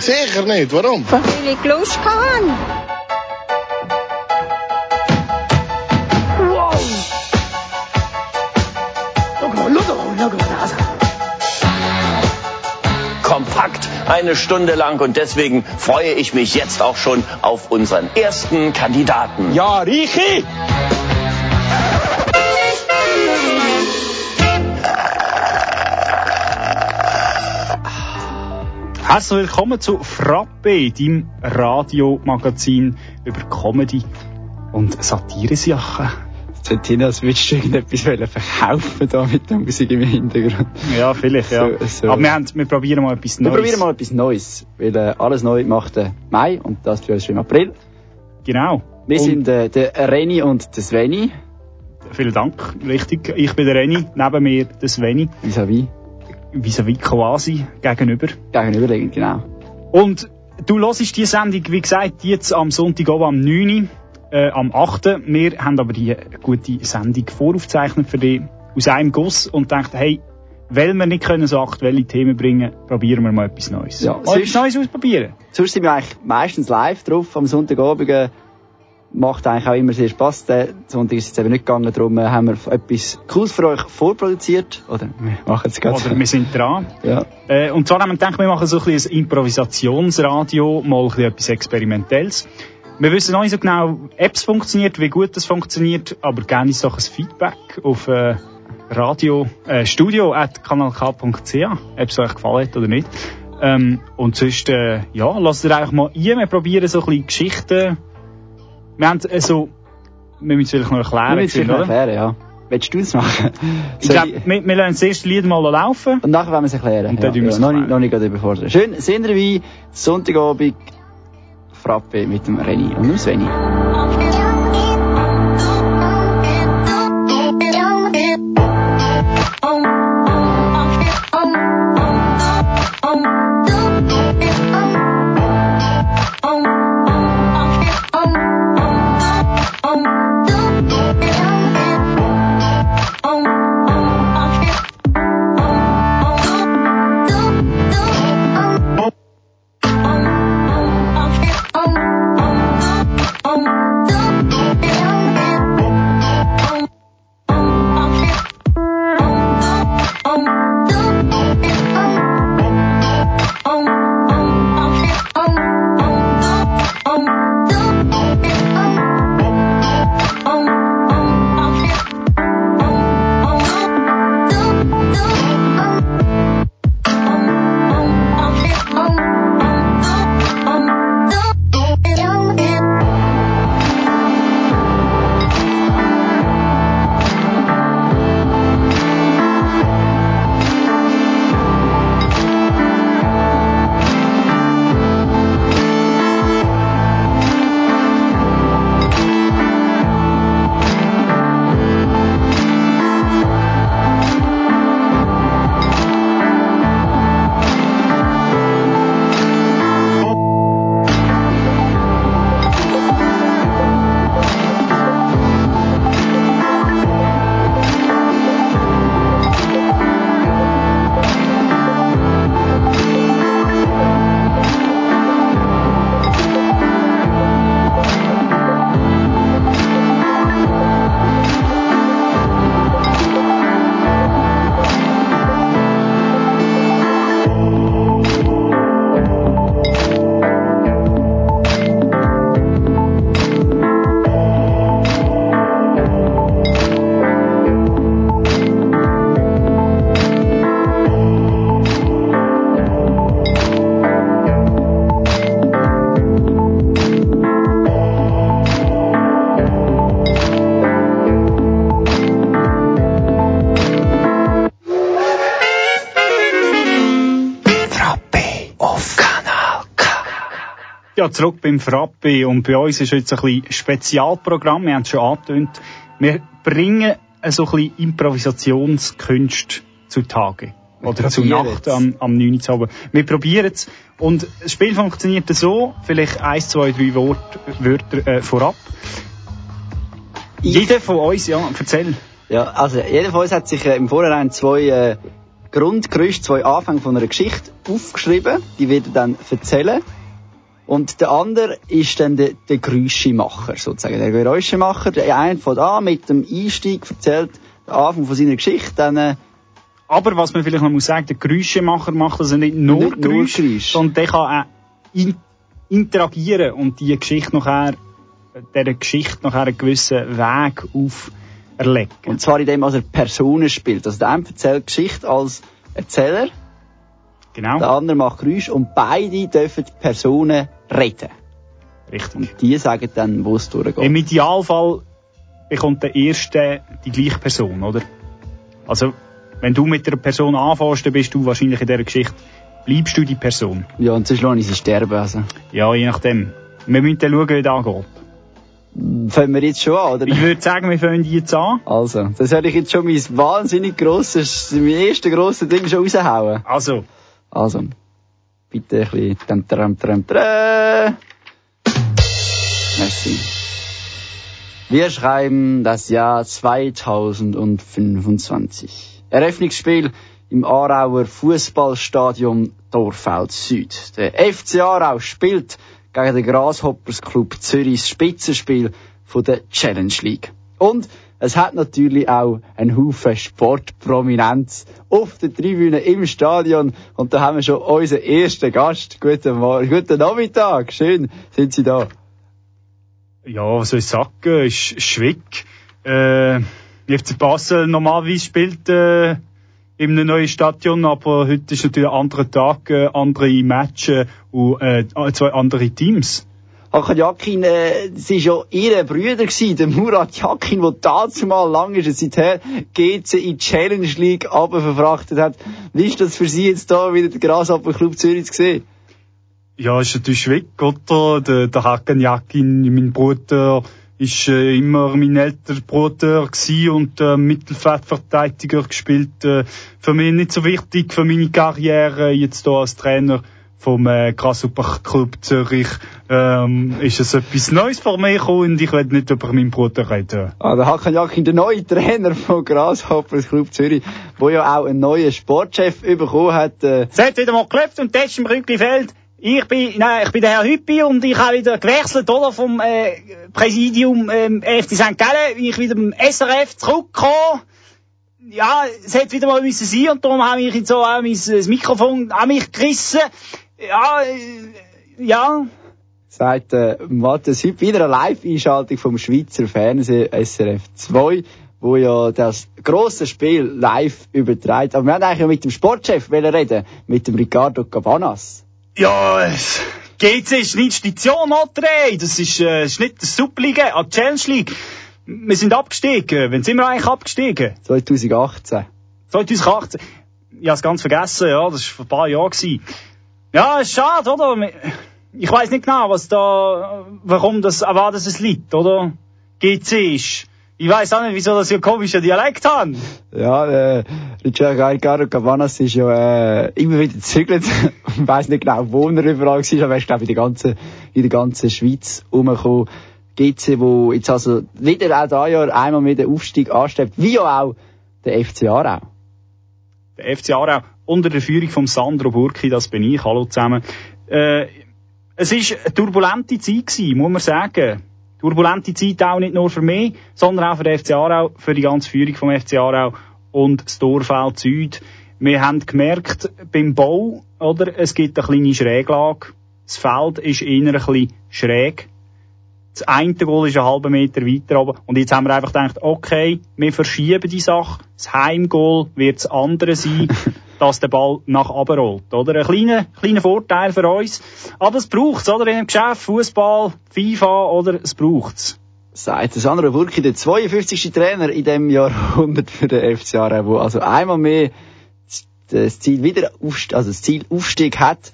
Sicher nicht. Warum? Weil ich Lust. Wow! Also. kompakt eine Stunde lang und deswegen freue ich mich jetzt auch schon auf unseren ersten Kandidaten. Ja, Richi! Herzlich willkommen zu Frappe, deinem Radiomagazin über Comedy und Satire-Sachen. Jetzt Tina, als würdest du irgendetwas verkaufen da mit der Musik im Hintergrund. Ja, vielleicht, ja. So, so. Aber wir, haben, wir probieren mal etwas Wir Neues. probieren mal etwas Neues, weil äh, alles neu macht der Mai und das für uns schon im April. Genau. Wir Und sind äh, der Reni und der Sveni, Vielen Dank, richtig. Ich bin der Reni, neben mir der Sveni, vis-à-vis, vis-à-vis quasi gegenüber. gegenüberliegend, genau. Und du hörst die Sendung, wie gesagt, jetzt am Sonntag oben am 9. Äh, am 8. Wir haben aber die gute Sendung voraufgezeichnet für dich aus einem Guss und dachten, hey, weil wir nicht können so aktuelle Themen bringen, probieren wir mal etwas Neues. Ja, mal etwas Neues ausprobieren. Sonst sind wir eigentlich meistens live drauf am Sonntagabend. Macht eigentlich auch immer sehr Spass. Der Sonntag ist es eben nicht gegangen, darum äh, haben wir etwas Cooles für euch vorproduziert. Oder wir machen es gerade. Oder wir sind dran. ja. Äh, und zwar haben wir gedacht, wir machen so ein bisschen ein Improvisationsradio, mal ein bisschen etwas Experimentelles. Wir wissen noch nicht so genau, ob es funktioniert, wie gut es funktioniert, aber gerne ist doch ein Feedback auf äh, radio, äh, studio at kanalk.ch, ob es euch gefallen hat oder nicht. Ähm, und sonst, äh, ja, lasst ihr einfach mal ein. Wir probieren so ein bisschen Geschichten. Wir haben äh, so, wir müssen es vielleicht noch erklären. Wir müssen es erklären, ja. Willst du es machen? Ich glaube, wir, wir lassen das erste Lied mal laufen. Und nachher wollen wir es erklären. Und dann ja, tun wir ja, es noch, noch nicht gerade überfordern. Schön, sehen wir wie Sonntagabend Frappe mit dem Reni und dem Sveni. Ja, zurück beim Frappe. Und bei uns ist jetzt ein bisschen Spezialprogramm. Wir haben es schon angetönt. Wir bringen so ein bisschen Improvisationskünste zutage. Oder zu Nacht am, am 9. Uhr. Wir probieren es. Und das Spiel funktioniert so. Vielleicht eins, zwei, drei Wort, Wörter äh, vorab. Jeder von uns, ja, erzähl. Ja, also jeder von uns hat sich äh, im Vorhinein zwei äh, Grundgerüst, zwei Anfänge von einer Geschichte aufgeschrieben. Die wird er dann erzählen. Und der andere ist dann der, der Geräuschemacher, sozusagen. Der Geräuschemacher, der eine fängt an mit dem Einstieg, erzählt den Anfang von seiner Geschichte, dann, äh, Aber was man vielleicht noch muss sagen, der Geräuschemacher macht also nicht nur Nicht nur Geräusche, Geräusche. sondern der kann auch in interagieren und die Geschichte nachher, dieser Geschichte nachher einen gewissen Weg auferlegen. und zwar in dem, was er Personen spielt. Also der eine erzählt die Geschichte als Erzähler, genau, der andere macht Geräusche und beide dürfen die Personen reden. richtig. Und die sagen dann, wo es durchgeht. Im Idealfall bekommt der Erste die gleiche Person, oder? Also, wenn du mit der Person anfängst, dann bist du wahrscheinlich in dieser Geschichte, bleibst du die Person. Ja, und sonst lasse ich sie sterben. Also. Ja, je nachdem. Wir müssen dann schauen, wie das angeht. Fangen wir jetzt schon an, oder? Ich würde sagen, wir fangen jetzt an. Also, das werde ich jetzt schon mein wahnsinnig grosses, mein erstes grosses Ding schon raushauen. Also, Also, bitte ein bisschen, tram, tram, tram, tram. Merci. Wir schreiben das Jahr 2025. Eröffnungsspiel im Aarauer Fußballstadion Dorfeld Süd. Der FC Aarau spielt gegen den Grasshoppers Club Zürichs Spitzenspiel von der Challenge League. Und es hat natürlich auch einen Haufen Sportprominenz auf der Tribüne im Stadion. Und da haben wir schon unseren ersten Gast. Guten Morgen, guten Nachmittag. Schön, sind Sie da. ja, was soll ich sagen, ist Schwick. Äh, FC Basel normalerweise spielt äh, in einem neuen Stadion, aber heute ist natürlich ein anderer Tag, äh, andere Matches und äh, zwei andere Teams. Hakan Jakin, äh, es war ja Ihr Brüder gewesen, der Murat Jakin, der dazu mal lang ist, seither GC in die Challenge League verfrachtet hat. Wie ist das für Sie jetzt da wieder der Grasshopper Club Zürich zu sehen? Ja, ist natürlich Schwick, oder? Der, der Hakan Yakin, mein Bruder, ist äh, immer mein älterer Bruder gewesen und äh, Mittelfeldverteidiger gespielt. Äh, für mich nicht so wichtig für meine Karriere jetzt hier als Trainer vom äh, Grasshopper Club Zürich ähm, ist es etwas Neues für mich und ich will nicht über meinen Bruder reden. Ah, der Hakan Jakin, der neue Trainer von Grasshoppers Club Zürich, wo ja auch einen neuen Sportchef bekommen hat. Äh, Es hat wieder mal geklopft und das ist im Rücklifeld. Ich bin, nein, ich bin der Herr Hüppi und ich habe wieder gewechselt, oder, vom, äh, Präsidium, ähm, FC St. Gallen, wie ich wieder im SRF zurückgekommen. Ja, es hätte wieder mal müssen sein und darum habe ich jetzt so auch mein, das Mikrofon an mich gerissen. Ja, äh, ja. sagt äh, Matthias Hüpp, wieder eine Live-Einschaltung vom Schweizer Fernsehen SRF 2, wo ja das grosse Spiel live überträgt. Aber wir haben eigentlich mit dem Sportchef wollen reden, mit dem Ricardo Cabanas. Ja, es- GC ist nicht Station, ey? Das ist, äh, ist nicht die Superliga, ah, die Challenge League. Wir sind abgestiegen. Wann sind wir eigentlich abgestiegen? 2018. 2018. Ich habe es ganz vergessen, ja, das war vor ein paar Jahren. Gewesen. Ja, ist schade, oder? Ich weiß nicht genau, was da, warum das, an was es liegt, oder? GC ist. Ich weiß auch nicht, wieso das so einen komischen Dialekt haben. Ja, äh, Ricardo Cabanas ist ja äh, immer wieder gezügelt. Ich weiss nicht genau, wo er überall war, aber er ist, glaube ich, in der ganzen, in der ganzen Schweiz rumgekommen. GC, wo jetzt also wieder auch da Jahr einmal mehr den Aufstieg anstrebt, wie ja auch der FC Aarau. Der FC Aarau unter der Führung von Sandro Burki, das bin ich, hallo zusammen. Äh, es ist eine turbulente Zeit gewesen, muss man sagen. Turbulente Zeit auch nicht nur für mich, sondern auch für den FC Aarau, für die ganze Führung vom FC Aarau und das Dorfeld Süd. Wir haben gemerkt, beim Bau, oder, es gibt eine kleine Schräglage. Das Feld ist eher ein bisschen schräg. Das eine Goal ist einen halben Meter weiter oben. Und jetzt haben wir einfach gedacht, okay, wir verschieben die Sache. Das Heimgoal wird das andere sein, dass der Ball nach oben rollt, oder? Ein kleiner, kleiner Vorteil für uns. Aber es braucht's, oder? In einem Geschäft, Fußball, FIFA, oder? Es braucht's. sagt der Sandro Burki, der 52. Trainer in dem Jahrhundert für den FC Aarau, also einmal mehr das Ziel wieder aufst also das Ziel Aufstieg hat.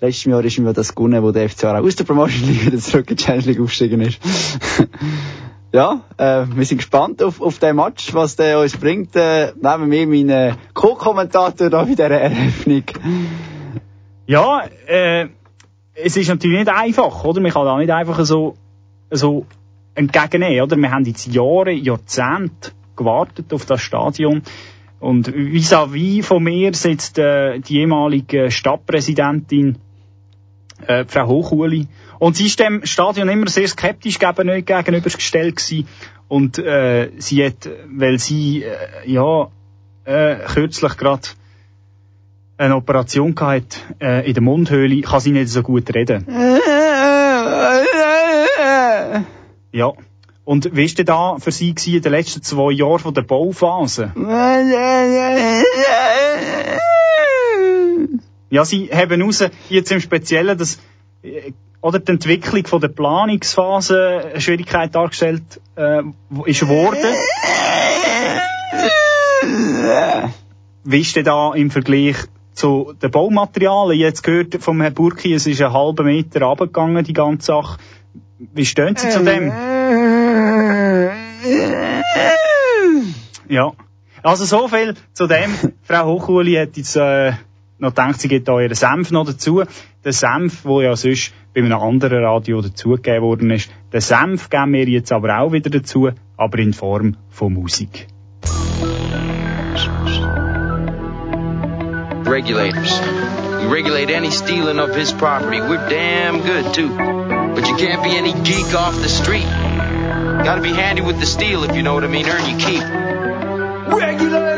Letztes Jahr ist mir das gewonnen, wo der FC aus der Promotion League wieder zurück in die Challenge League aufgestiegen ist. ja, äh, wir sind gespannt auf, auf den Match, was der uns bringt. Äh, nehmen wir meinen Co-Kommentator da bei dieser Eröffnung. Ja, äh, es ist natürlich nicht einfach, oder? Man kann da nicht einfach so, so entgegennehmen, oder? Wir haben jetzt Jahre, Jahrzehnte gewartet auf das Stadion. Und vis-à-vis -vis von mir sitzt äh, die ehemalige Stadtpräsidentin äh, Frau Hochuli. Und sie ist dem Stadion immer sehr skeptisch gegenübergestellt gewesen. Und äh, sie hat, weil sie äh, ja äh, kürzlich gerade eine Operation gehabt äh, in der Mundhöhle, kann sie nicht so gut reden. Ja. Und wie war da für Sie in den letzten zwei Jahren von der Bauphase? Ja, Sie haben raus, jetzt im Speziellen, dass, oder die Entwicklung von der Planungsphase eine Schwierigkeit dargestellt äh, ist worden. Wie ist denn da im Vergleich zu den Baumaterialien? Jetzt gehört vom Herrn Burki, es ist einen halben Meter runtergegangen, die ganze Sache. Wie stehen Sie zu dem? Ja. Also so viel zu dem. Frau Hochuli hat jetzt äh, noch gedacht, sie gibt da ihren Senf noch dazu. Der Senf, der ja sonst bei einem anderen Radio dazugegeben worden ist, den Senf geben wir jetzt aber auch wieder dazu, aber in Form von Musik. Regulators. We regulate any stealing of his property. We're damn good too. But you can't be any geek off the street. Gotta be handy with the steel if you know what I mean. Earn your keep. Regulators!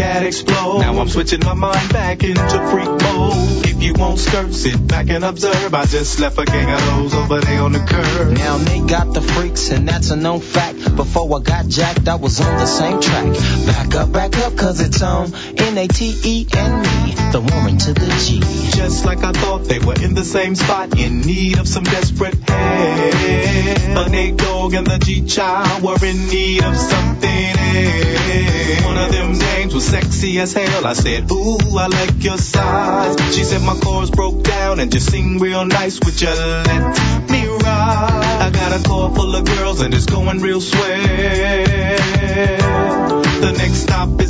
I let my gat explode. Now I'm switching my mind back into freak mode. If you won't skirt, sit back and observe. I just left a gang of those over there on the curb. Now they got the freaks and that's a known fact. Before I got jacked, I was on the same track. Back up, back up, cause it's on N-A-T-E and me, the Warren to the G. Just like I thought they were in the same spot, in need of some desperate help. But Nate Dogg and the G-Child were in need of something else. One of them dames was sexy as hell. I said, ooh, I like your size. She said my chords broke down and just sing real nice. Would you let me ride? I got a car full of girls and it's going real swell. The next stop is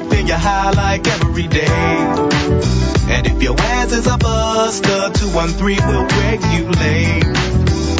giving you high like every day. And if your ass is a buster, 213 will wake you late.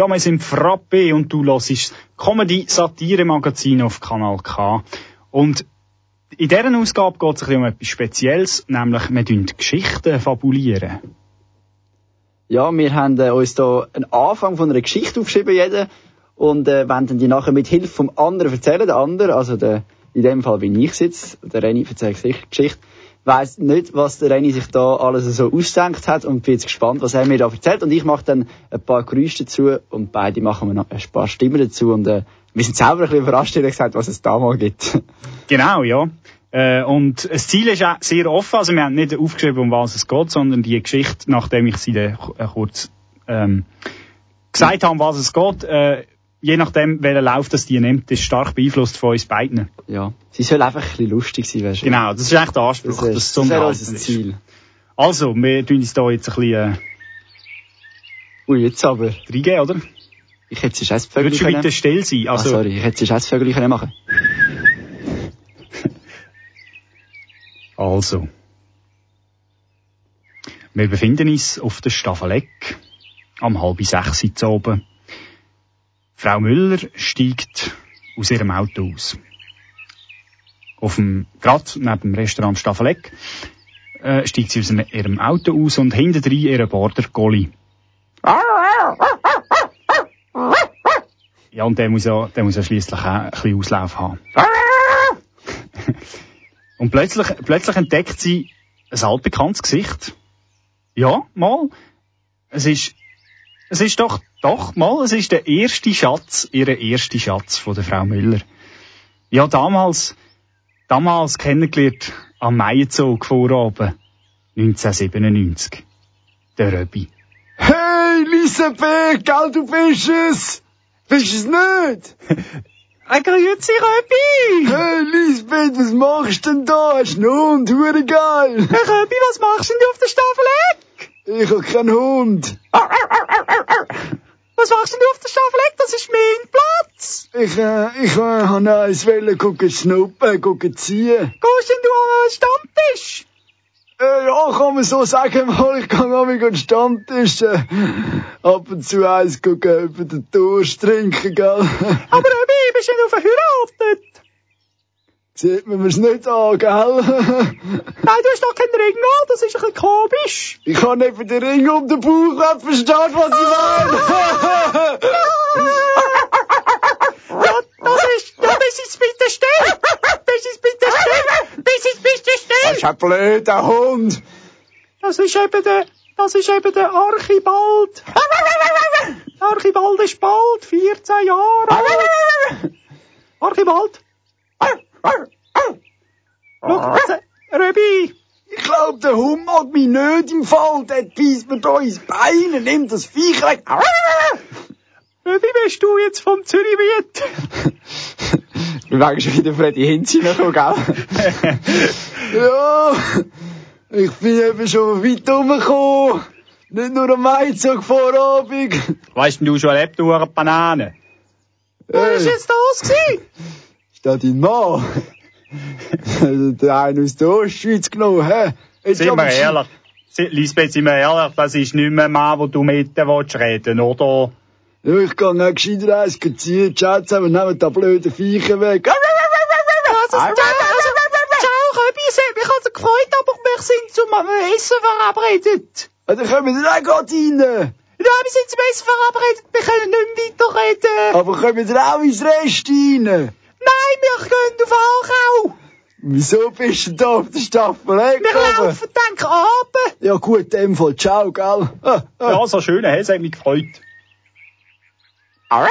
Ja, wir sind Frappe und du hörst Comedy-Satire-Magazin auf Kanal K. Und in dieser Ausgabe geht es um etwas Spezielles, nämlich wir tun Geschichten fabulieren. Ja, wir haben äh, uns da einen Anfang von einer Geschichte aufgeschrieben, jeder, und äh, wollen die nachher mit Hilfe vom anderen erzählen. Der andere, also der, in dem Fall bin ich jetzt, der Reni erzählt Geschichte, weiss nicht, was der René sich da alles so ausgedacht hat und bin jetzt gespannt, was er mir da erzählt. Und ich mache dann ein paar Geräusche dazu und beide machen wir noch ein paar Stimmen dazu und äh, wir sind selber ein bisschen überrascht, gesagt, was es da mal gibt. Genau, ja. Äh, und das Ziel ist auch sehr offen, also wir haben nicht aufgeschrieben, um was es geht, sondern die Geschichte, nachdem ich sie dann äh, kurz ähm, gesagt habe, um was es geht, äh, je nachdem, welchen Lauf das die nimmt, ist stark beeinflusst von uns beiden. Ja. Sie soll einfach ein bisschen lustig sein, weißt du? Genau, das ist eigentlich der Anspruch, das, ist, das, das wäre unser Ziel. Also, wir tun uns da jetzt ein bisschen, äh, Ui, jetzt aber. Reingehen, oder? Ich hätte es Vögel Würdest du bitte still sein? Also, ah, sorry, ich hätte es Vögel machen Also. Wir befinden uns auf der Staffelegg am halb sechs oben. Frau Müller steigt aus ihrem Auto aus. Auf dem, gerade neben dem Restaurant Staffeleck, äh, steigt sie aus ihrem Auto aus und hinter drin ihren Border Golli. Ja, und der muss ja, der muss ja schliesslich auch ein bisschen Auslauf haben. und plötzlich, plötzlich entdeckt sie ein altbekanntes Gesicht. Ja, mal. Es ist es ist doch, doch, mal, es ist der erste Schatz, ihre erste Schatz von der Frau Müller. Ja, damals, damals kennengelernt am Maienzug vorabend, 1997. Der Röbi. Hey, Elisabeth, gell, du bist es! Bist es nicht? Ein grüezi, Röbi! Hey, Lisbeth, was machst du denn da? Hast du einen Hund? Hure geil! Hey, Röbi, was machst denn du auf der Staffel ich hab keinen Hund. Was machst du auf der Staffelegg? Das ist mein Platz. Ich, äh, ich äh, habe eins wollen gucken schnuppen, gucken ziehen. Gehst denn du an den Stammtisch? Äh, ja, kann man so sagen, mal. Ich kann auch mit Stammtisch äh, ab und zu eins gucken, über den Durst trinken, gell? Aber Röbi, bist du nicht verheiratet? Sieht man mir's nicht an, gell? Nein, du hast doch keinen Ring an, das ist ein bisschen komisch. Ich kann nicht für den Ring um den Bauch, wer versteht, was ich meine? Ja, das ist, ja, das ist bitte still. Das ist bitte still. Das ist bitte Das still. ist ein blöder Hund. Das ist eben der, das ist eben der Archibald. Archibald ist bald 14 Jahre alt. Archibald. Schau, jetzt, Röbi. Ich glaub, der Hund mag mich nicht im Fall. Der beißt mir da ins Bein und nimmt das Viech weg. Röbi, bist du jetzt vom Zürichmiet? Wir werden schon wieder Freddy Hinz hineinkommen, gell? Ja, ich bin eben schon weit rumgekommen. Nicht nur am Weizog Vorabend. Weißt du schon erlebt, du Banane? Hey, Was ist jetzt das gewesen? Ist das dein Mann? Also, der eine aus der Ostschweiz genommen, hä? Jetzt Sind wir ehrlich. Lisbeth, sind wir ehrlich, das ist nicht mehr ein Mann, wo du mit dem willst reden, oder? Ja, ich kann auch gescheiter eins ziehen. Ciao zusammen, nehmen die blöden Viecher weg. Also, ciao, also, ciao, Röbi, es hat mich also gefreut, aber wir sind zum Essen verabredet. Ja, Dann kommen wir auch gerade rein. Ja, wir sind zum Essen verabredet, wir können nicht mehr weiterreden. Aber kommen wir auch ins Rest rein? Nein, wir gehen auf Aarau. Wieso bist du da auf der Staffel Wir gekommen? laufen dann runter. Ja gut, dem Fall, ciao, gell? Ah, ah. Ja, so schön, es hat mich gefreut. Paranoia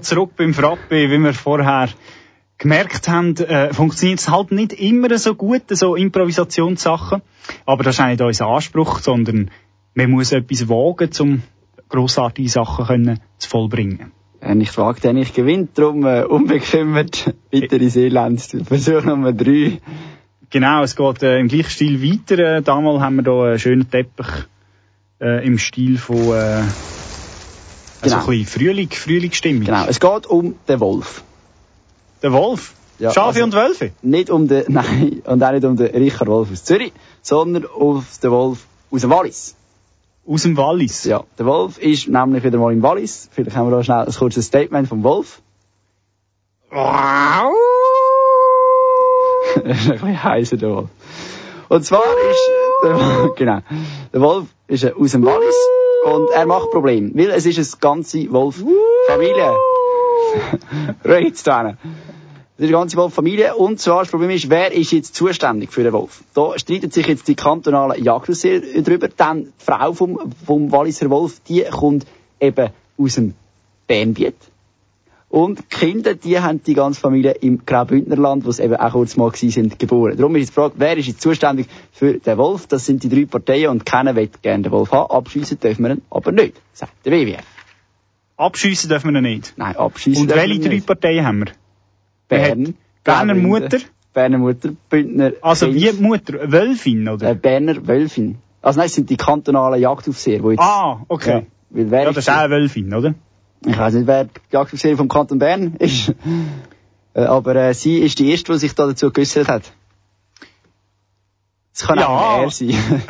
Zurück beim Frappe, wie wir vorher gemerkt haben, äh, funktioniert es halt nicht immer so gut, so Improvisationssachen. Aber das ist auch nicht unser Anspruch, sondern man muss etwas wagen, um grossartige Sachen können zu vollbringen. Äh, ich frage den, ich gewinne, darum äh, unbekümmert weiter ins Elend. Versuch Nummer drei. Genau, es geht äh, im gleichen Stil weiter. Äh, damals haben wir hier einen schönen Teppich äh, im Stil von äh, also Genau. ein bisschen Frühling, Frühlingsstimmung. Genau, es geht um den Wolf. Der Wolf. Ja, Schafe also- und Wölfe. Nicht um den, nein, und auch nicht um den Richard Wolf aus Zürich, sondern auf den Wolf aus dem Wallis. Aus dem Wallis. Ja, der Wolf ist nämlich wieder mal im Wallis. Vielleicht haben wir da schnell ein kurzes Statement vom Wolf. das ist ein bisschen heißer, der Wolf. Und zwar ist, der, genau, der Wolf ist äh, aus dem Wallis und er macht Probleme, weil es ist eine ganze Wolf-Familie. Jetzt da. Es ist eine ganze Wolf-Familie und zwar das Problem ist, wer ist jetzt zuständig für den Wolf? Da streiten sich jetzt die kantonalen Jagdausseher drüber, denn die Frau vom, vom Walliser Wolf, die kommt eben aus dem Bernbiet. Und die Kinder, die haben die ganze Familie im Graubündnerland, wo sie eben auch kurz mal gewesen sind, geboren. Darum ist jetzt die Frage, wer ist jetzt zuständig für den Wolf? Das sind die drei Parteien und keiner will gerne den Wolf haben. Abschiessen dürfen wir ihn aber nicht, sagt der WWF. Abschiessen dürfen wir ihn nicht. Nein, abschiessen Und welche drei nicht. Parteien haben wir? Bern, Berner Mutter? Berner Mutter, Bündner, Also wie Kinz, die Mutter? Wölfin, oder? äh, Berner Wölfin. Also nein, es sind die kantonalen Jagdaufseher, die jetzt... ah, okay. Ja, weil wer Ja, das ist auch eine Wölfin, oder? Ich weiß nicht, wer die Jagdaufseherin vom Kanton Bern ist. Äh, aber äh, sie ist die Erste, die sich da dazu geäussert hat. Es kann Ja. auch er sein.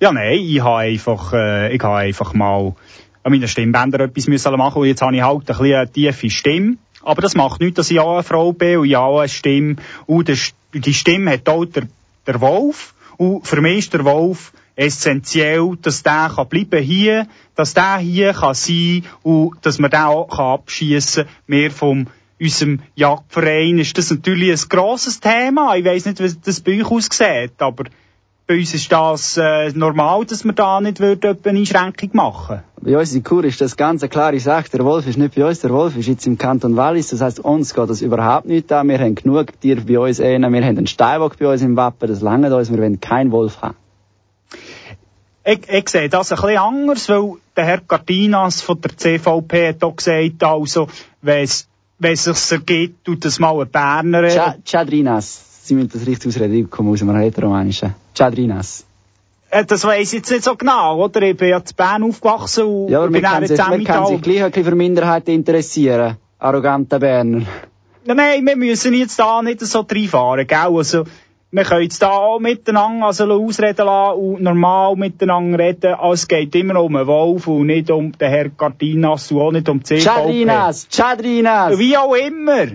Ja, nein, ich habe einfach, äh, ich habe einfach mal an meinen Stimmbändern etwas müssen machen und jetzt habe ich halt ein bisschen eine tiefe Stimme. Aber das macht nichts, dass ich auch eine Frau bin und ich auch eine Stimme. Und die Stimme hat auch der, der Wolf. Und für mich ist der Wolf essentiell, dass der kann bleiben hier, dass der hier kann sein und dass man den auch kann abschießen kann. Wir vom unserem Jagdverein ist das natürlich ein grosses Thema. Ich weiss nicht, wie das bei euch aussieht, aber bei uns ist das äh, normal, dass wir da nicht würden, eine Einschränkung machen bei uns in Chur ist das ganz eine klare Sache. Der Wolf ist nicht bei uns, der Wolf ist jetzt im Kanton Wallis. Das heisst, uns geht das überhaupt nicht an. Wir haben genug Tiere bei uns einen. Wir haben einen Steinbock bei uns im Wappen. Das langt uns. Wir wollen keinen Wolf haben. Ich, ich sehe das ein bisschen anders, weil der Herr Cartinas von der CVP hat auch gesagt, also, wenn es sich ergibt, tut das mal ein Berner. Chadrinas. Sie müssen das richtig ausreden. Ich komme aus einem Rätoromanischen. Chadrinas. Äh, das weiss ich jetzt nicht so genau, oder? Ich bin ja zu Bern aufgewachsen und Ja, aber bin können jetzt wir können sich gleich ein bisschen für Minderheiten interessieren. Arrogante Berner. Nein, nein, wir müssen jetzt da nicht so reinfahren, gell? Also, wir können jetzt da auch miteinander also ausreden lassen und normal miteinander reden. Also, es geht immer um einen Wolf und nicht um den Herr Cartinas und auch nicht um die. Chadrinas! Chadrinas! Wie auch immer.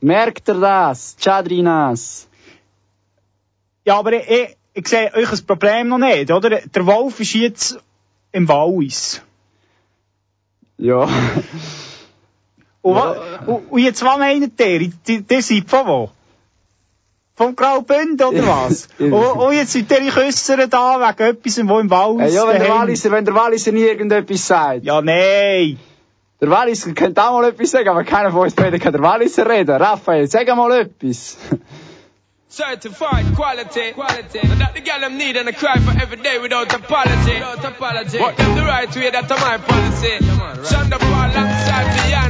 Merkt ihr das? Chadrinas! Ja, aber ich, ich, sehe euch ein Problem noch nicht, oder? Der Wolf ist jetzt im Wallis. Ja. Und, wa- und, und jetzt, was meint ihr? Die seid von wo? Vom Graubünden, oder was? und, und jetzt seid ihr in Küssern da wegen etwas, wo im Wallis Äh, ja, wenn der Walliser, wenn der Walliser nie irgendetwas sagt. Ja, nein. Der Walliser könnte auch mal etwas sagen, aber keiner von uns beiden kann der Walliser reden. Raphael, sag mal etwas. Certified quality, quality. And that the girl them need and I cry for every day without apology. Without apology. But them the right way, that's my policy. Shonda Paul alongside Beyonce.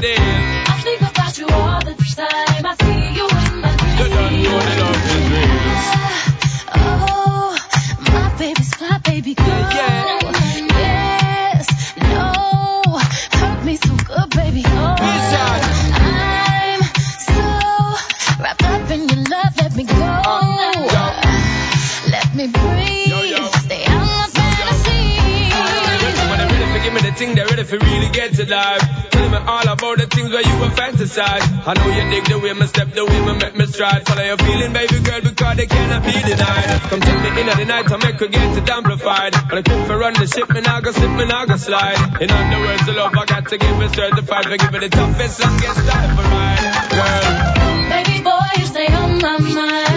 Me what's the deal. I think about you all the time. I see you in my dreams. You don't know the love is real. Oh, my baby's fly, baby girl. Yes, no, hurt me so good, baby. Oh, I'm so wrapped up in your love. Let me go. Let me breathe. Stay out my fantasy. They're ready give me the thing, they're ready for really get to life all about the things where you were fantasize. I know you dig the way my step, the way my make me stride. Follow your feeling, baby girl, because they cannot be denied. Come take me in at the night, I make her get it amplified. But I keep for run the ship, and I go slip, and I go slide. In other words, the love I got to give is certified. For giving the toughest, longest time for mine, girl. Baby boy, you stay on my mind.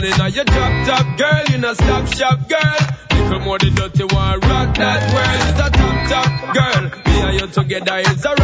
down in your drop top, girl. You no stop shop, girl. Little more the dirty one, rock that world. It's a top top, girl. Me and you together is a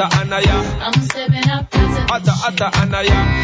atta anaya. I'm stepping up. Atta atta anaya.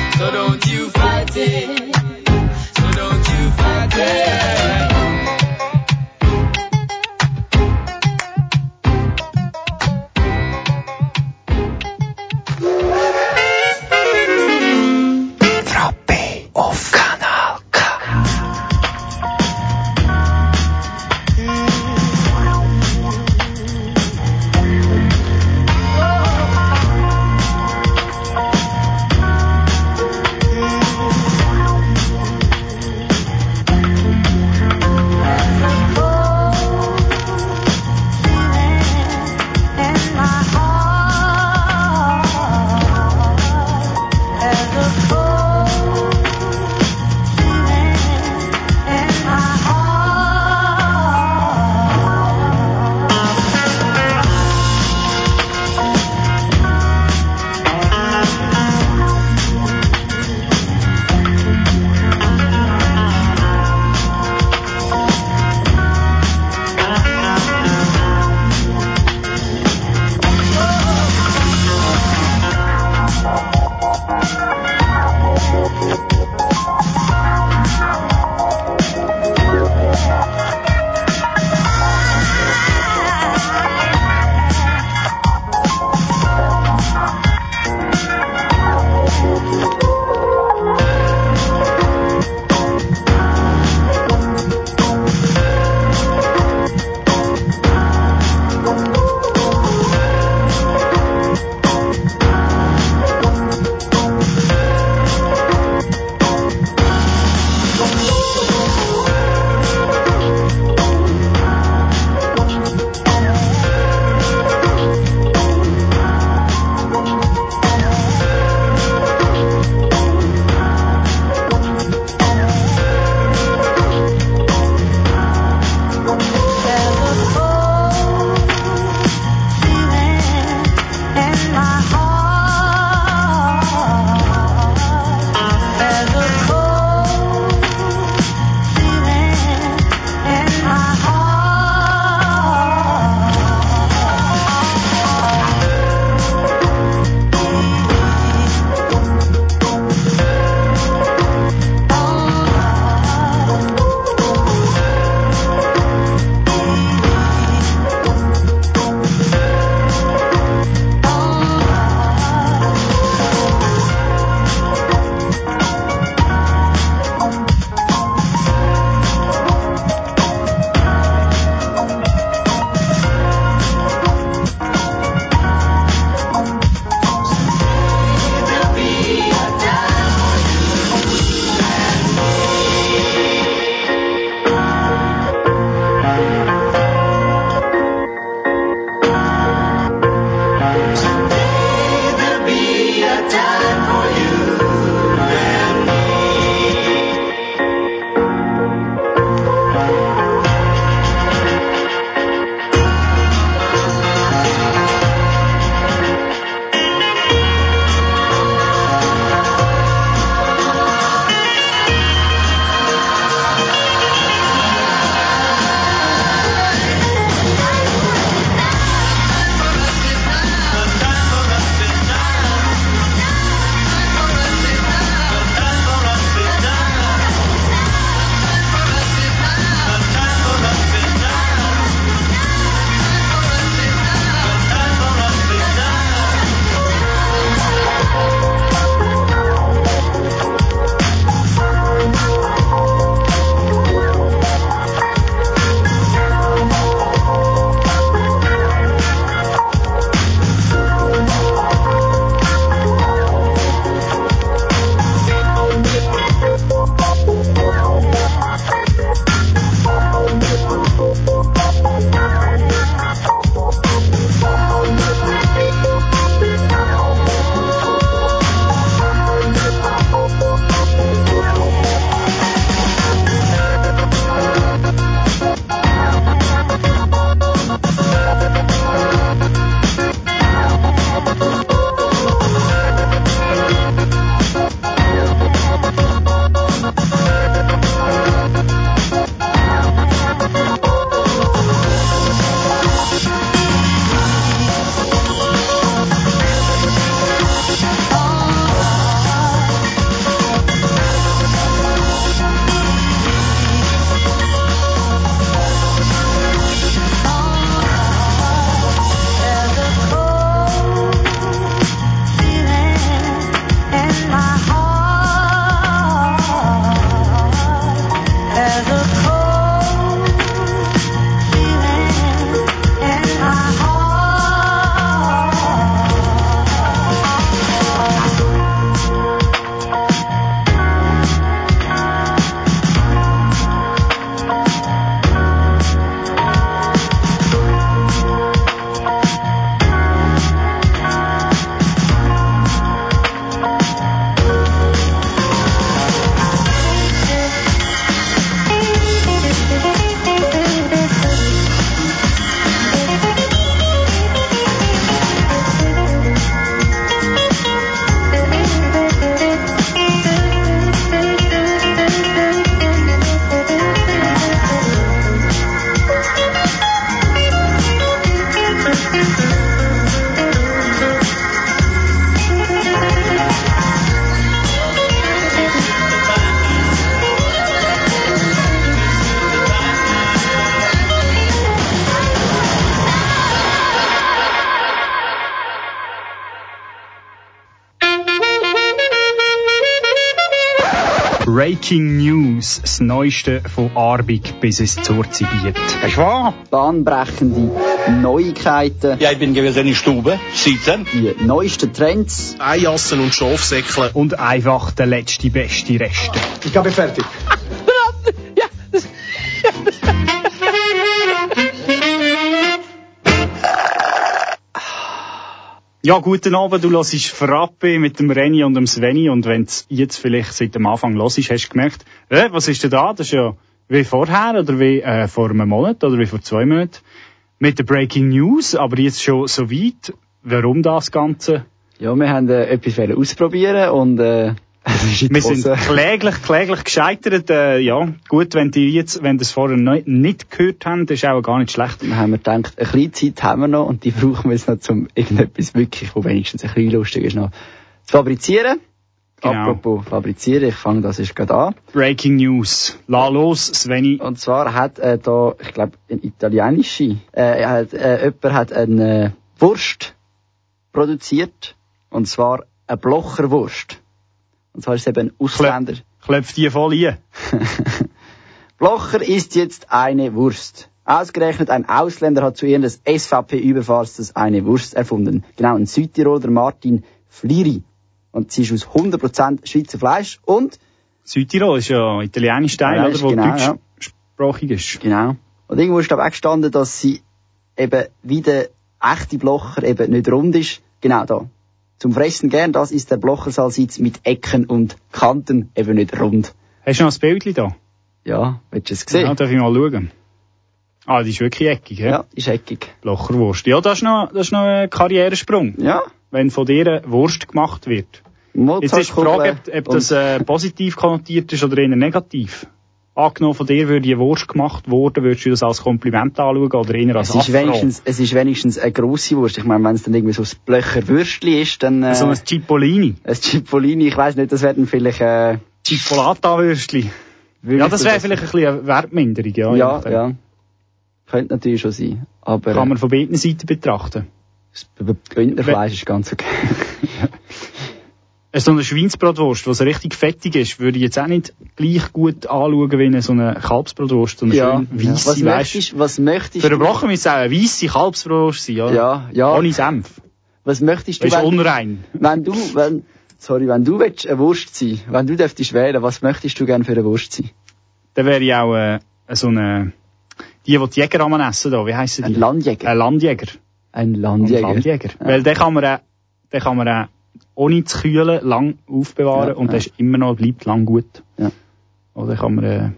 Breaking News, das Neueste von Arbig bis ins Zurzibiet. Ist wahr? Bahnbrechende Neuigkeiten. Ja, ich bin gewesen in der Stube, sitzen. Die neuesten Trends. Eijassen und Schafsäckle. Und einfach der letzte, beste Reste. Ich bin fertig. Ja, guten Abend, du hörst Frappe mit dem Renny und dem Sveni und wenn du jetzt vielleicht seit dem Anfang hörst, hast du gemerkt, äh, was ist denn da? Das ist ja wie vorher oder wie äh, vor einem Monat oder wie vor zwei Monaten mit der Breaking News, aber jetzt schon so weit. Warum das Ganze? Ja, wir haben äh, etwas ausprobieren und äh, wir sind kläglich, kläglich gescheitert. Äh, ja, gut, wenn die jetzt, wenn das vorher nicht, nicht gehört haben, das ist auch gar nicht schlecht. Dann haben wir gedacht, eine kleine Zeit haben wir noch und die brauchen wir jetzt noch, um irgendetwas wirklich, wo wenigstens ein bisschen lustig ist, noch zu fabrizieren. Genau. Apropos fabrizieren, ich fange das ist gerade an. Breaking News. La los, Sveni. Und zwar hat äh, da, ich glaube, ein italienische, äh, hat, äh, jemand hat eine Wurst produziert. Und zwar eine Blocherwurst. Und zwar ist es eben ein Ausländer. Klopft die voll ein. Blocher ist jetzt eine Wurst. Ausgerechnet ein Ausländer hat zu ihren des SVP-Überfahrstes eine Wurst erfunden. Genau, ein Südtiroler Martin Fliri. Und sie ist aus 100% Schweizer Fleisch und... Südtirol ist ja italienisch Teil, oder? Wo genau, deutschsprachig ja. ist. Genau. Und irgendwo ist glaube auch gestanden, dass sie eben wie der echte Blocher eben nicht rund ist, Genau da. Zum Fressen gern, das ist der Blochersalsitz mit Ecken und Kanten, eben nicht rund. Hast du noch ein Bild da? Ja, willst du es sehen? Ja, darf ich mal schauen? Ah, die ist wirklich eckig, ja? Ja, ist eckig. Blocherwurst. Ja, das ist noch, das ist noch ein Karrieresprung. Ja. Wenn von dir eine Wurst gemacht wird. Jetzt ist die Frage, ob, ob das äh, positiv konnotiert ist oder eher negativ. Angenommen von dir würde die Wurst gemacht worden, würdest du das als Kompliment anschauen oder eher als es ist, wenigstens, es ist wenigstens eine grosse Wurst. Ich meine, wenn es dann irgendwie so ein Blöcher Würstli ist, dann... Äh, So ein Cipollini. ein Cipollini, ich weiss nicht, das wäre dann vielleicht... Äh, Chipolata-Würstli. würde Ja, das wäre vielleicht ein bisschen eine Wertminderung, ja. Ja, nachdem. ja. Könnte natürlich schon sein. Aber Kann äh, man von beiden Seiten betrachten. das Bündnerfleisch ist ganz okay. So eine Schweinsbratwurst, die so richtig fettig ist, würde ich jetzt auch nicht gleich gut anschauen wie eine so eine Kalbsbratwurst, so eine ja, schön weisse, Was weisst möchtest, was möchtest Für einen du... Blocher müsste es auch eine weisse Kalbsbratwurst sein, ja. Ja, ja. Ohne Senf. Was möchtest du, Das ist wenn, unrein. wenn du, wenn, sorry, wenn du willst, eine Wurst sein, wenn du dürftest wählen, was möchtest du gerne für eine Wurst sein? Dann wäre ich auch äh, so eine, die, die die Jäger am essen da, wie heissen die? Ein Landjäger. Ein Landjäger. Ein Ein Landjäger. Landjäger. Ja. Weil den kann man auch, den kann man auch ohne zu kühlen lang aufbewahren Ja, und ja. der ist immer noch, bleibt lang gut. Ja. Oder kann man, äh,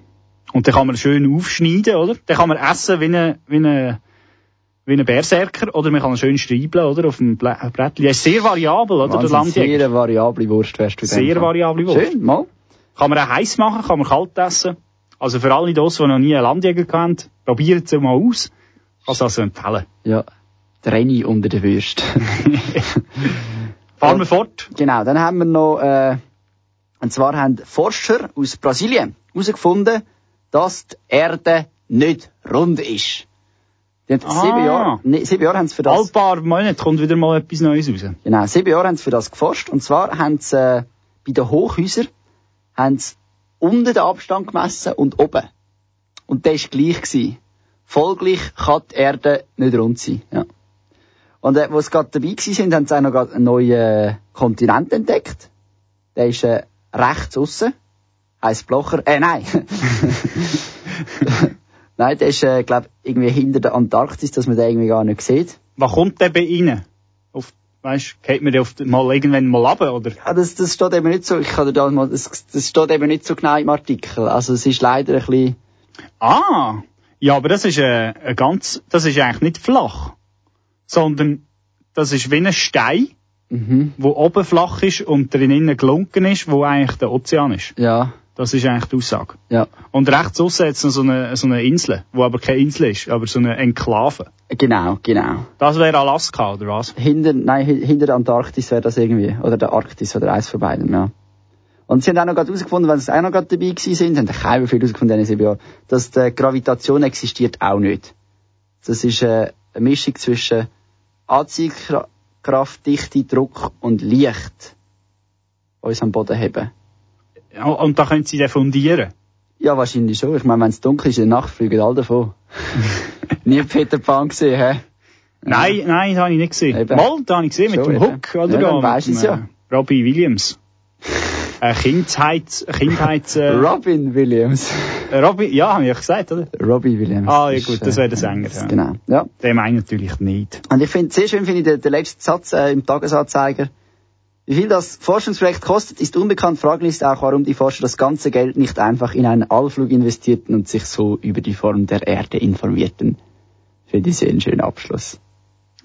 und den kann man schön aufschneiden, oder? Den kann man essen wie eine, wie eine, wie ein Berserker, oder man kann schön streibeln, oder? Auf dem Brettli. Er ist sehr variabel, oder? Der Wahnsinn, Landjäger. Sehr variable Wurst wärst du Sehr variable Wurst. Schön, mal. Kann man auch heiß machen, kann man kalt essen. Also für alle das, die noch nie einen Landjäger kennt, probiert es mal aus. Kann es also empfehlen. Ja. Der Renny unter der Würst. Fahren wir fort. Genau, dann haben wir noch, äh, und zwar haben Forscher aus Brasilien herausgefunden, dass die Erde nicht rund ist. Die haben Ah. sieben Jahre, nee, sieben Jahre haben sie für das, Alle paar Monate kommt wieder mal etwas Neues raus. genau, sieben Jahre haben sie für das geforscht. Und zwar haben sie, äh, bei den Hochhäusern, haben sie unten den Abstand gemessen und oben. Und der ist gleich gewesen. Folglich kann die Erde nicht rund sein, ja. Und äh, wo sie gerade dabei sind, haben sie auch noch gerade einen neuen äh, Kontinent entdeckt. Der ist äh, rechts aussen. Heisst Blocher. Äh, nein. nein, der ist, äh, glaub irgendwie hinter der Antarktis, dass man den irgendwie gar nicht sieht. Was kommt denn bei Ihnen? Auf, weißt, geht man auf, mal irgendwann mal runter, oder? Ja, das, das steht eben nicht so, ich kann dir da mal, das, das steht eben nicht so genau im Artikel. Also es ist leider ein bisschen, Ah! Ja, aber das ist, äh, ein ganz, das ist eigentlich nicht flach. Sondern, das ist wie ein Stein, mhm. wo oben flach ist und drinnen gelunken ist, wo eigentlich der Ozean ist. ja, Das ist eigentlich die Aussage. ja. Und rechts aussen hat es noch so eine, so eine Insel, wo aber keine Insel ist, aber so eine Enklave. Genau, genau. Das wäre Alaska, oder was? Hinter, nein, hi- hinter der Antarktis wäre das irgendwie. Oder der Arktis oder eins von beiden, ja. Und sie haben auch noch gerade herausgefunden, wenn sie auch noch gerade dabei gewesen sind, haben keiner viel herausgefunden in diesen sieben Jahren, dass die Gravitation existiert auch nicht. Das ist äh, eine Mischung zwischen Anziehkraft, Dichte, Druck und Licht. Uns am Boden haben. Ja, und da können Sie den fundieren. Ja, wahrscheinlich schon. Ich meine, wenn es dunkel ist in der Nacht, fliegen alle davon. Nie Peter Pan gesehen, hä? Nein, nein, das habe ich nicht gesehen. Eben. Mal, das habe ich gesehen, mit Schon, dem eben. Hook, oder? Ja, dann weisst dem, du's ja. Robbie Williams. Äh, Kindheit, Kindheit, äh, Robin Williams. Robbie, ja, habe ich ja gesagt, oder? Robbie Williams. Ah, ja gut, das äh, wäre der Sänger, ja. Genau, ja. Den meine ich natürlich nicht. Und ich finde, sehr schön finde ich den, den letzten Satz äh, im Tagesanzeiger. Wie viel das Forschungsprojekt kostet, ist unbekannt. Fraglich ist auch, warum die Forscher das ganze Geld nicht einfach in einen Allflug investierten und sich so über die Form der Erde informierten. Finde ich sehr einen schönen Abschluss.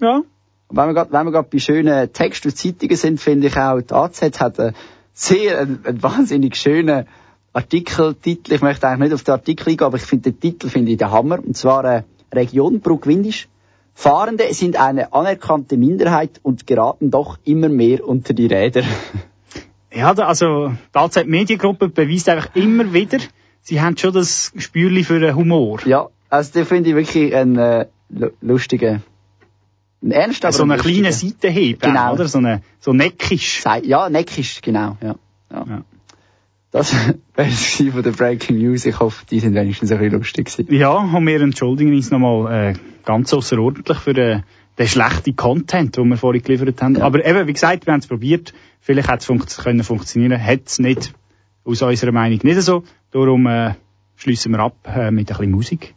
Ja. Und wenn wir gerade, wenn wir gerade bei schönen Texten und Zeitungen sind, finde ich auch, die AZ hat einen sehr, einen, einen wahnsinnig schönen Artikeltitel. Ich möchte eigentlich nicht auf den Artikel eingehen, aber ich finde den Titel finde ich der Hammer. Und zwar, äh, Region Bruck-Windisch. Fahrende sind eine anerkannte Minderheit und geraten doch immer mehr unter die Räder. Ja, also, die AZ Mediengruppe beweist einfach immer wieder, sie haben schon das Gespürli für den Humor. Ja, also den finde ich wirklich einen äh, lu- lustigen, ein ernst, aber so einen ein kleinen. Seitenhieb, Genau. oder? So, eine, so neckisch. Ja, neckisch, genau, ja. ja. Ja. Das wäre es von der Breaking News. Ich hoffe, die sind wenigstens ein bisschen lustig gewesen. Ja, und wir entschuldigen uns nochmal äh, ganz außerordentlich für den, den schlechten Content, den wir vorhin geliefert haben. Ja. Aber eben, wie gesagt, wir haben es probiert. Vielleicht hat es funkt können funktionieren, hat es nicht. Aus unserer Meinung nicht so. Darum äh, schließen wir ab äh, mit ein bisschen Musik.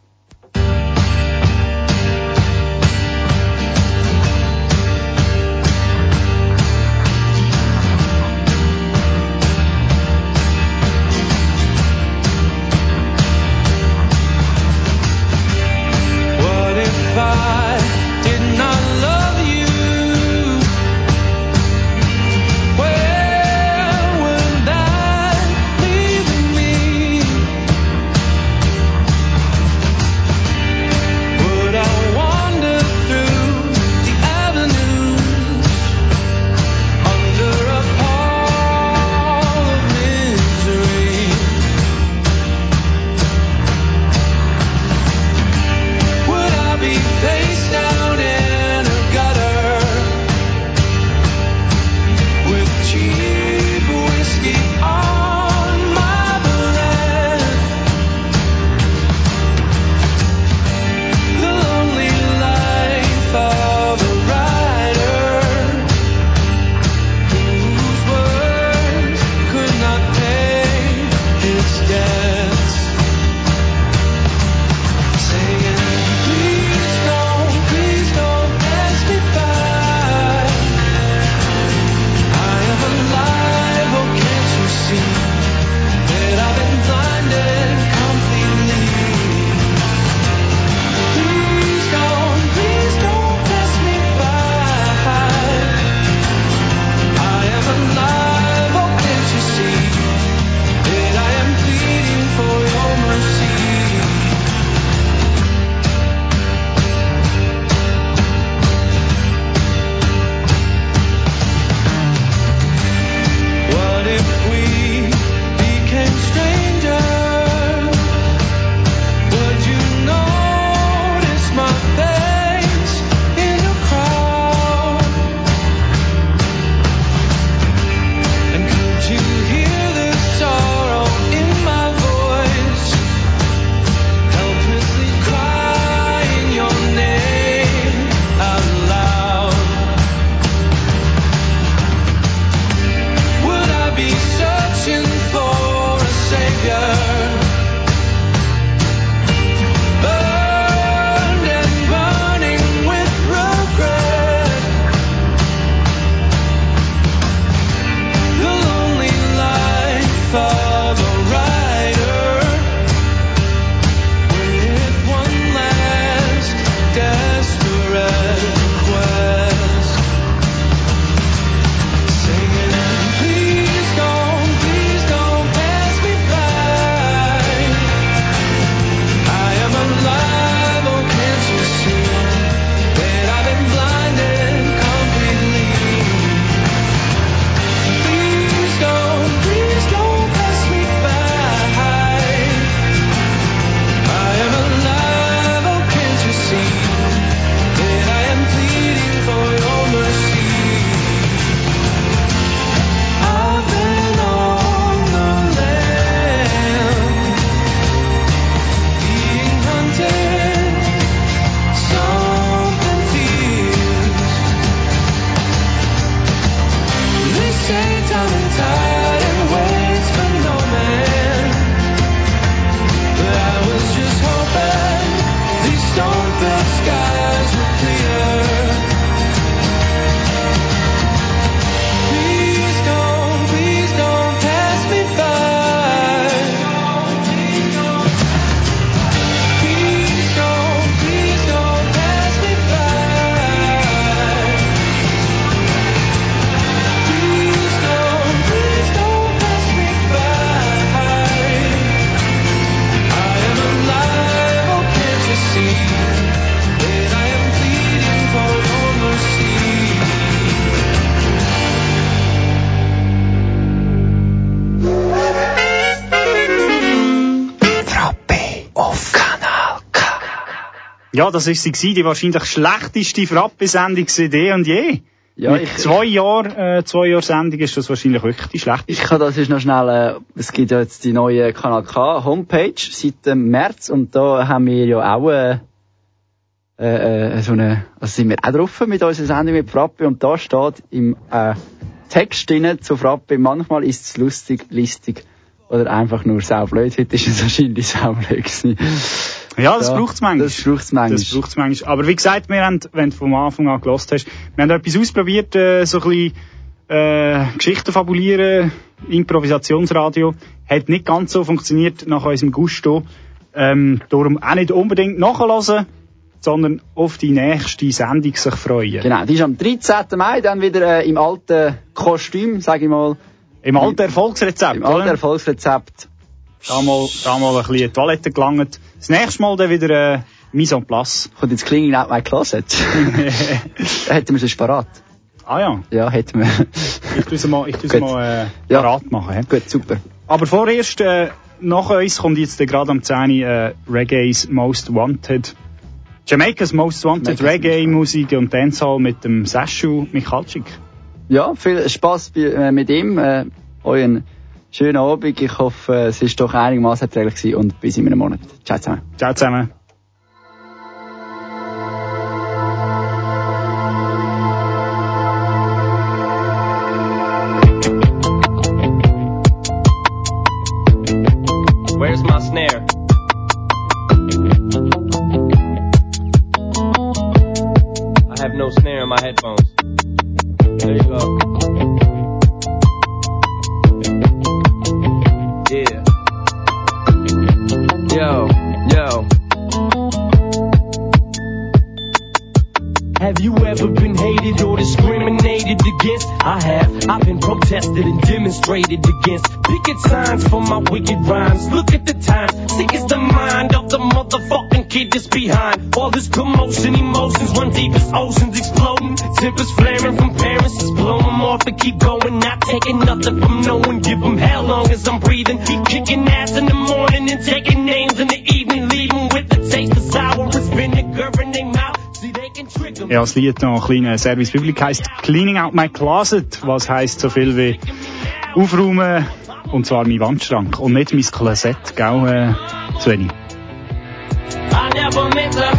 Ja, das ist sie gewesen, die wahrscheinlich schlechteste Frappe-Sendung seit eh und je. Ja, Mit ich- zwei Jahren, äh, zwei Jahr Sendung ist das wahrscheinlich wirklich die schlechteste. Ich kann das ist noch schnell, äh, es gibt ja jetzt die neue Kanal K Homepage seit dem März und da haben wir ja auch äh, äh, äh, so eine, also sind wir auch drauf mit unserer Sendung mit Frappe und da steht im äh, Text drin zu Frappe, manchmal ist es lustig, listig oder einfach nur saublöd. Heute ist es wahrscheinlich saublöd gewesen. Ja, das Ja, braucht's manchmal. Das braucht's manchmal. Das braucht's manchmal. Aber wie gesagt, wir haben, wenn du vom Anfang an gelost hast, wir haben etwas ausprobiert, äh, so ein bisschen, äh, Geschichten fabulieren, Improvisationsradio. Hat nicht ganz so funktioniert nach unserem Gusto. Ähm, darum auch nicht unbedingt nachhören, sondern auf die nächste Sendung sich freuen. Genau, die ist am 13. Mai dann wieder äh, im alten Kostüm, sage ich mal. Im alten Erfolgsrezept, Im alten? Erfolgsrezept. Da mal, da mal ein bisschen in die Toilette gelangt. Das nächste Mal dann wieder, äh, Mise en place. Kommt jetzt Cleaning Out My Closet. hätten wir sonst parat. Ah ja. Ja, hätten wir. Ich tu's mal, ich Gut. mal, äh, Ja. parat machen. hä? Gut, super. Aber vorerst, äh, nach uns kommt jetzt gerade am 10. Äh, Reggae's Most Wanted. Jamaica's Most Wanted Reggae-Musik und Dancehall mit dem Saschu Michalczyk. Ja, viel Spaß äh, mit ihm. Äh, euren schönen Abend. Ich hoffe, es ist doch einigermaßen erträglich gewesen und bis in einem Monat. Ciao zusammen. Ciao zusammen. Das Lied noch ein kleiner Service Public heisst Cleaning Out My Closet, was heisst so viel wie aufräumen, und zwar mein Wandschrank und nicht mein Klosett, gell, äh, Svenny? I never.